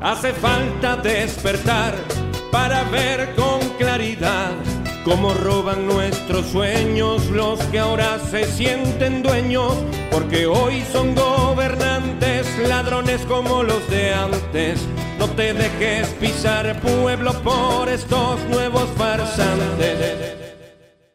Hace falta despertar para ver con claridad cómo roban nuestros sueños los que ahora se sienten dueños, porque hoy son gobernantes, ladrones como los de antes. No te dejes pisar pueblo por estos nuevos farsantes.